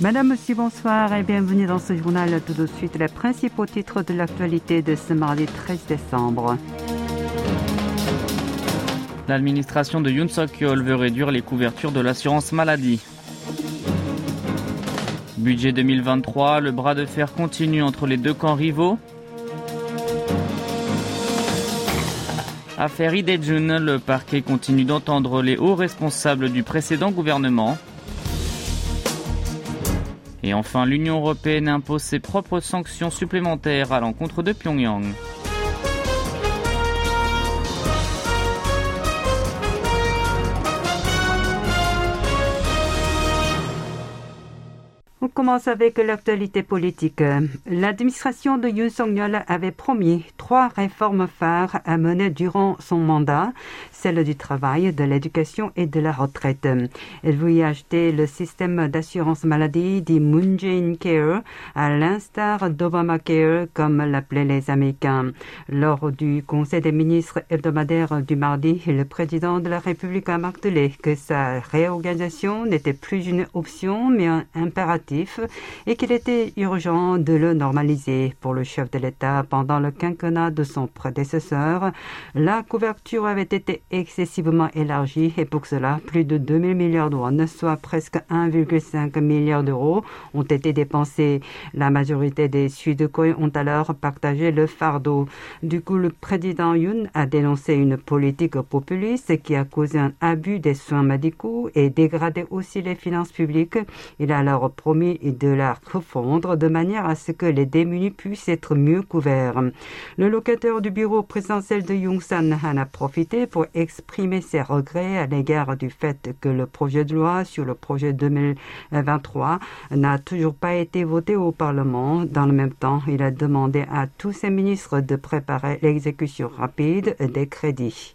Madame, Monsieur, bonsoir et bienvenue dans ce journal. Tout de suite, les principaux titres de l'actualité de ce mardi 13 décembre. L'administration de Yoon Suk-yeol veut réduire les couvertures de l'assurance maladie. Budget 2023, le bras de fer continue entre les deux camps rivaux. Affaire Idejun, le parquet continue d'entendre les hauts responsables du précédent gouvernement. Et enfin, l'Union européenne impose ses propres sanctions supplémentaires à l'encontre de Pyongyang. Commence avec l'actualité politique. L'administration de Yoon Song-yeol avait promis trois réformes phares à mener durant son mandat, celle du travail, de l'éducation et de la retraite. Elle voulait acheter le système d'assurance maladie dit Moon Care, à l'instar d'Obamacare, comme l'appelaient les Américains. Lors du Conseil des ministres hebdomadaire du mardi, le président de la République a martelé que sa réorganisation n'était plus une option, mais un impératif et qu'il était urgent de le normaliser. Pour le chef de l'État, pendant le quinquennat de son prédécesseur, la couverture avait été excessivement élargie et pour cela, plus de 2000 milliards d'euros, soit presque 1,5 milliard d'euros, ont été dépensés. La majorité des Sud-Coréens ont alors partagé le fardeau. Du coup, le président Yoon a dénoncé une politique populiste qui a causé un abus des soins médicaux et dégradé aussi les finances publiques. Il a alors promis et de la refondre de manière à ce que les démunis puissent être mieux couverts. Le locataire du bureau présidentiel de Yongsan en a profité pour exprimer ses regrets à l'égard du fait que le projet de loi sur le projet 2023 n'a toujours pas été voté au Parlement. Dans le même temps, il a demandé à tous ses ministres de préparer l'exécution rapide des crédits.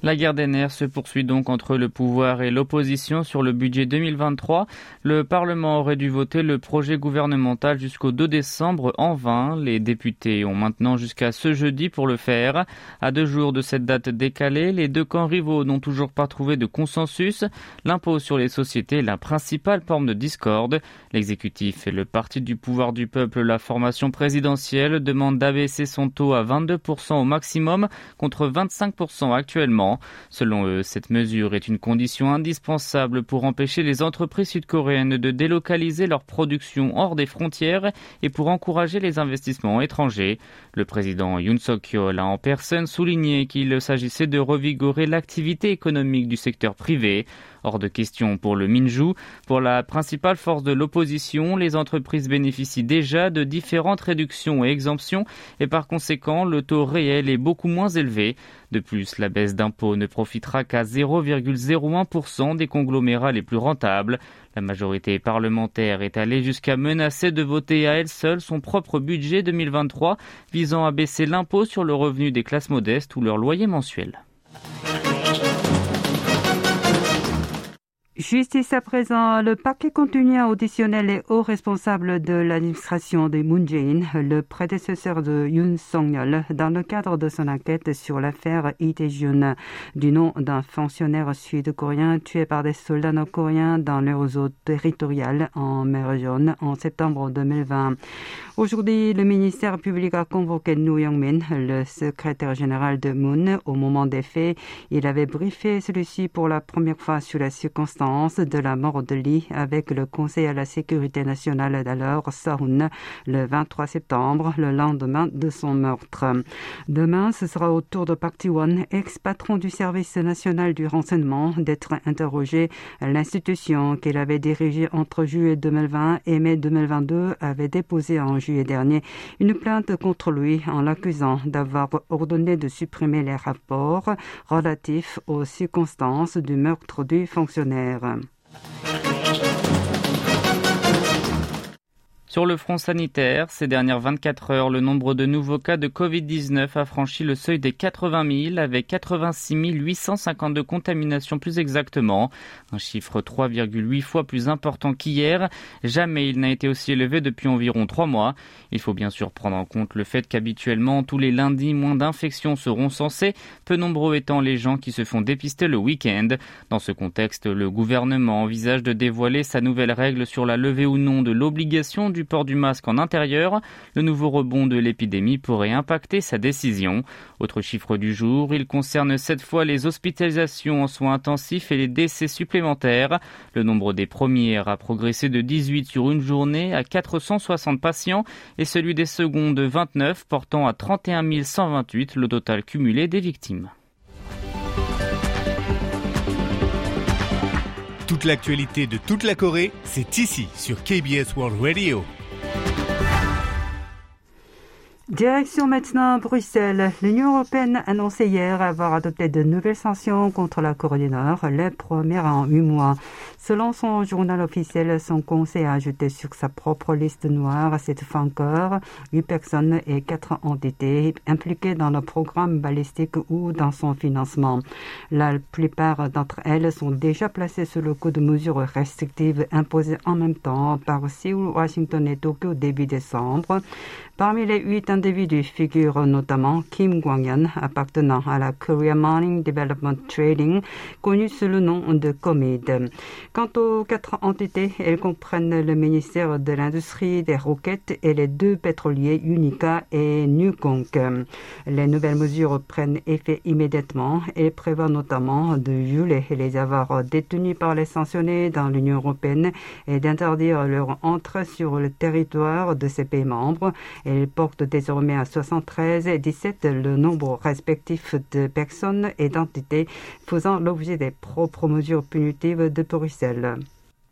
La guerre des nerfs se poursuit donc entre le pouvoir et l'opposition sur le budget 2023. Le Parlement aurait dû voter le projet gouvernemental jusqu'au 2 décembre en vain. Les députés ont maintenant jusqu'à ce jeudi pour le faire. À deux jours de cette date décalée, les deux camps rivaux n'ont toujours pas trouvé de consensus. L'impôt sur les sociétés est la principale forme de discorde. L'exécutif et le parti du pouvoir du peuple, la formation présidentielle, demandent d'abaisser son taux à 22% au maximum contre 25% actuellement. Selon eux, cette mesure est une condition indispensable pour empêcher les entreprises sud-coréennes de délocaliser leur production hors des frontières et pour encourager les investissements étrangers. Le président Yoon Suk-yeol a en personne souligné qu'il s'agissait de revigorer l'activité économique du secteur privé. Hors de question pour le Minju. Pour la principale force de l'opposition, les entreprises bénéficient déjà de différentes réductions et exemptions et par conséquent, le taux réel est beaucoup moins élevé. De plus, la baisse d'impôts ne profitera qu'à 0,01% des conglomérats les plus rentables. La majorité parlementaire est allée jusqu'à menacer de voter à elle seule son propre budget 2023 visant à baisser l'impôt sur le revenu des classes modestes ou leur loyer mensuel. Justice à présent, le paquet continue à auditionner les hauts responsables de l'administration de Moon Jae-in, le prédécesseur de Yoon Song-yeol, dans le cadre de son enquête sur l'affaire Lee Tae-jun, du nom d'un fonctionnaire sud-coréen tué par des soldats nord-coréens dans leur zone territoriale en mer Jaune en septembre 2020. Aujourd'hui, le ministère public a convoqué Nou Young-min, le secrétaire général de Moon, au moment des faits. Il avait briefé celui-ci pour la première fois sur la circonstance de la mort de Lee avec le Conseil à la sécurité nationale d'alors, Sahun, le 23 septembre, le lendemain de son meurtre. Demain, ce sera au tour de Park Ji-won, ex-patron du service national du renseignement, d'être interrogé. L'institution qu'il avait dirigée entre juillet 2020 et mai 2022 avait déposé en juillet dernier une plainte contre lui en l'accusant d'avoir ordonné de supprimer les rapports relatifs aux circonstances du meurtre du fonctionnaire. Freiraum. Sur le front sanitaire, ces dernières 24 heures, le nombre de nouveaux cas de Covid-19 a franchi le seuil des 80 000 avec 86 852 contaminations plus exactement, un chiffre 3,8 fois plus important qu'hier. Jamais il n'a été aussi élevé depuis environ trois mois. Il faut bien sûr prendre en compte le fait qu'habituellement tous les lundis moins d'infections seront censés, peu nombreux étant les gens qui se font dépister le week-end. Dans ce contexte, le gouvernement envisage de dévoiler sa nouvelle règle sur la levée ou non de l'obligation du port du masque en intérieur, le nouveau rebond de l'épidémie pourrait impacter sa décision. Autre chiffre du jour, il concerne cette fois les hospitalisations en soins intensifs et les décès supplémentaires. Le nombre des premières a progressé de 18 sur une journée à 460 patients et celui des secondes de 29 portant à 31 128 le total cumulé des victimes. Toute l'actualité de toute la Corée, c'est ici sur KBS World Radio. Direction maintenant Bruxelles. L'Union européenne a annoncé hier avoir adopté de nouvelles sanctions contre la Corée du Nord, les premières en huit mois. Selon son journal officiel, son conseil a ajouté sur sa propre liste noire cette fois encore huit personnes et quatre entités impliquées dans le programme balistique ou dans son financement. La plupart d'entre elles sont déjà placées sous le coup de mesures restrictives imposées en même temps par Séoul, Washington et Tokyo début décembre. Parmi les huit individus figurent notamment Kim Kwang-yeon, appartenant à la Korea Mining Development Trading, connu sous le nom de COMID. Quant aux quatre entités, elles comprennent le ministère de l'Industrie des Roquettes et les deux pétroliers Unica et Newconk. Les nouvelles mesures prennent effet immédiatement et prévoient notamment de violer les avoirs détenus par les sanctionnés dans l'Union européenne et d'interdire leur entrée sur le territoire de ces pays membres elle porte désormais à 73 et 17 le nombre respectif de personnes et d'entités faisant l'objet des propres mesures punitives de Bruxelles.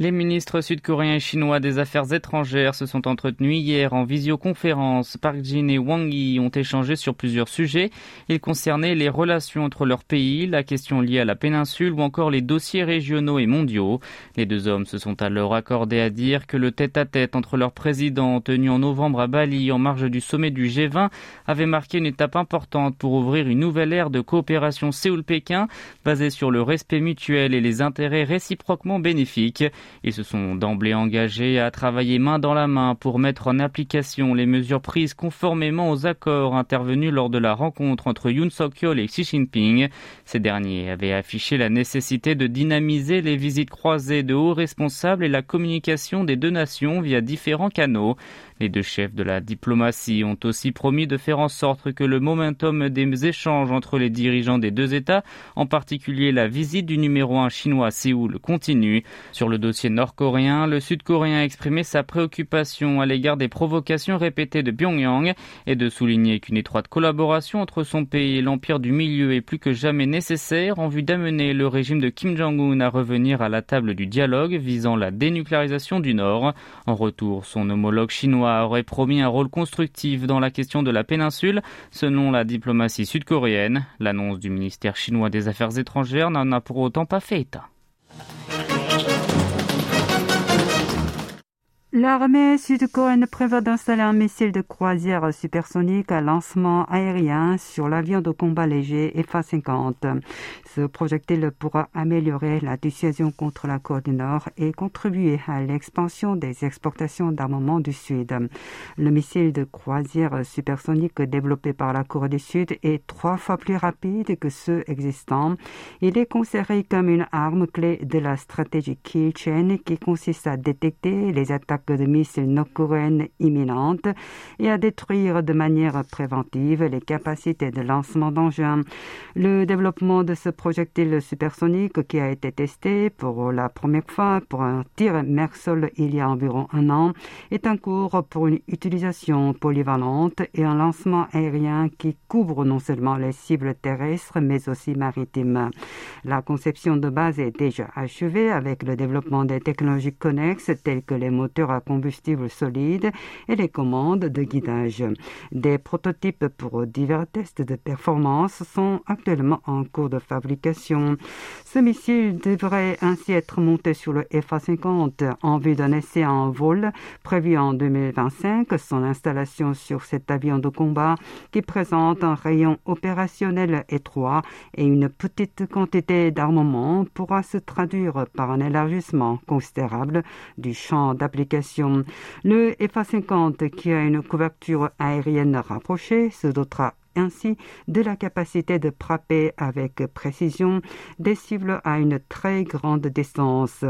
Les ministres sud-coréens et chinois des Affaires étrangères se sont entretenus hier en visioconférence. Park Jin et Wang Yi ont échangé sur plusieurs sujets. Ils concernaient les relations entre leurs pays, la question liée à la péninsule ou encore les dossiers régionaux et mondiaux. Les deux hommes se sont alors accordés à dire que le tête-à-tête entre leurs présidents tenu en novembre à Bali en marge du sommet du G20 avait marqué une étape importante pour ouvrir une nouvelle ère de coopération Séoul-Pékin basée sur le respect mutuel et les intérêts réciproquement bénéfiques. Ils se sont d'emblée engagés à travailler main dans la main pour mettre en application les mesures prises conformément aux accords intervenus lors de la rencontre entre Yoon Suk-yeol et Xi Jinping. Ces derniers avaient affiché la nécessité de dynamiser les visites croisées de hauts responsables et la communication des deux nations via différents canaux. Les deux chefs de la diplomatie ont aussi promis de faire en sorte que le momentum des échanges entre les dirigeants des deux États, en particulier la visite du numéro un chinois à Séoul, continue. Sur le dossier nord-coréen, le sud-coréen a exprimé sa préoccupation à l'égard des provocations répétées de Pyongyang et de souligner qu'une étroite collaboration entre son pays et l'empire du milieu est plus que jamais nécessaire en vue d'amener le régime de Kim Jong-un à revenir à la table du dialogue visant la dénucléarisation du Nord. En retour, son homologue chinois aurait promis un rôle constructif dans la question de la péninsule, selon la diplomatie sud-coréenne. L'annonce du ministère chinois des Affaires étrangères n'en a pour autant pas fait état. L'armée sud-coréenne prévoit d'installer un missile de croisière supersonique à lancement aérien sur l'avion de combat léger FA-50. Ce projectile pourra améliorer la dissuasion contre la Corée du Nord et contribuer à l'expansion des exportations d'armement du Sud. Le missile de croisière supersonique développé par la Corée du Sud est trois fois plus rapide que ceux existants. Il est considéré comme une arme clé de la stratégie Kill Chain qui consiste à détecter les attaques de missiles nord-coréennes imminentes et à détruire de manière préventive les capacités de lancement d'engins. Le développement de ce projectile supersonique qui a été testé pour la première fois pour un tir mer-sol il y a environ un an est en cours pour une utilisation polyvalente et un lancement aérien qui couvre non seulement les cibles terrestres mais aussi maritimes. La conception de base est déjà achevée avec le développement des technologies connexes telles que les moteurs à combustible solide et les commandes de guidage. Des prototypes pour divers tests de performance sont actuellement en cours de fabrication. Ce missile devrait ainsi être monté sur le FA-50 en vue d'un essai en vol prévu en 2025. Son installation sur cet avion de combat qui présente un rayon opérationnel étroit et une petite quantité d'armement pourra se traduire par un élargissement considérable du champ d'application. Le FA-50 qui a une couverture aérienne rapprochée se dotera ainsi de la capacité de frapper avec précision des cibles à une très grande distance.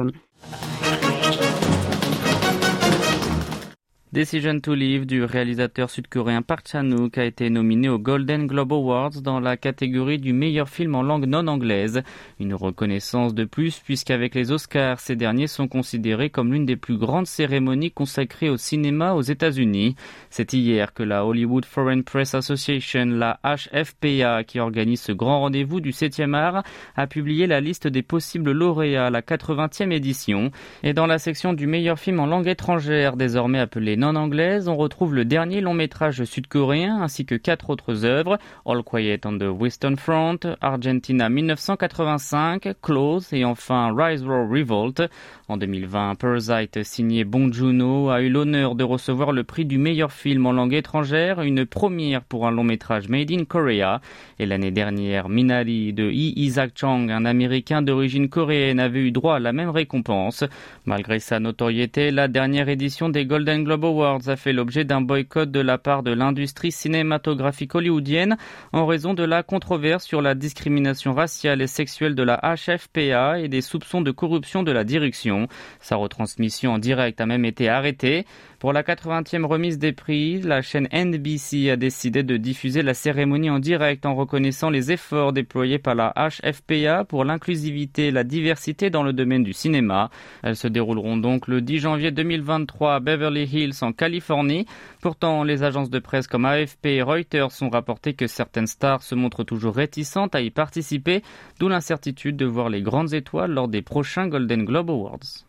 Decision to Live du réalisateur sud-coréen Park Chan-wook a été nominé aux Golden Globe Awards dans la catégorie du meilleur film en langue non anglaise. Une reconnaissance de plus puisqu'avec les Oscars, ces derniers sont considérés comme l'une des plus grandes cérémonies consacrées au cinéma aux États-Unis. C'est hier que la Hollywood Foreign Press Association, la HFPA, qui organise ce grand rendez-vous du 7e art, a publié la liste des possibles lauréats à la 80e édition. Et dans la section du meilleur film en langue étrangère, désormais appelé non anglaise, on retrouve le dernier long métrage sud-coréen ainsi que quatre autres œuvres All Quiet on the Western Front, Argentina 1985, Close et enfin Rise Roar Revolt. En 2020, Parasite, signé Bong Joon-ho, a eu l'honneur de recevoir le prix du meilleur film en langue étrangère, une première pour un long métrage made in Korea. Et l'année dernière, Minari de Lee Isaac Chang, un Américain d'origine coréenne, avait eu droit à la même récompense. Malgré sa notoriété, la dernière édition des Golden Globe A fait l'objet d'un boycott de la part de l'industrie cinématographique hollywoodienne en raison de la controverse sur la discrimination raciale et sexuelle de la HFPA et des soupçons de corruption de la direction. Sa retransmission en direct a même été arrêtée. Pour la 80e remise des prix, la chaîne NBC a décidé de diffuser la cérémonie en direct en reconnaissant les efforts déployés par la HFPA pour l'inclusivité et la diversité dans le domaine du cinéma. Elles se dérouleront donc le 10 janvier 2023 à Beverly Hills en Californie. Pourtant, les agences de presse comme AFP et Reuters ont rapporté que certaines stars se montrent toujours réticentes à y participer, d'où l'incertitude de voir les grandes étoiles lors des prochains Golden Globe Awards.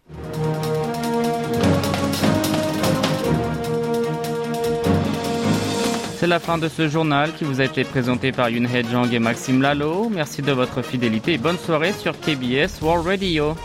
La fin de ce journal qui vous a été présenté par Yoon Jang et Maxime Lalo. Merci de votre fidélité et bonne soirée sur KBS World Radio.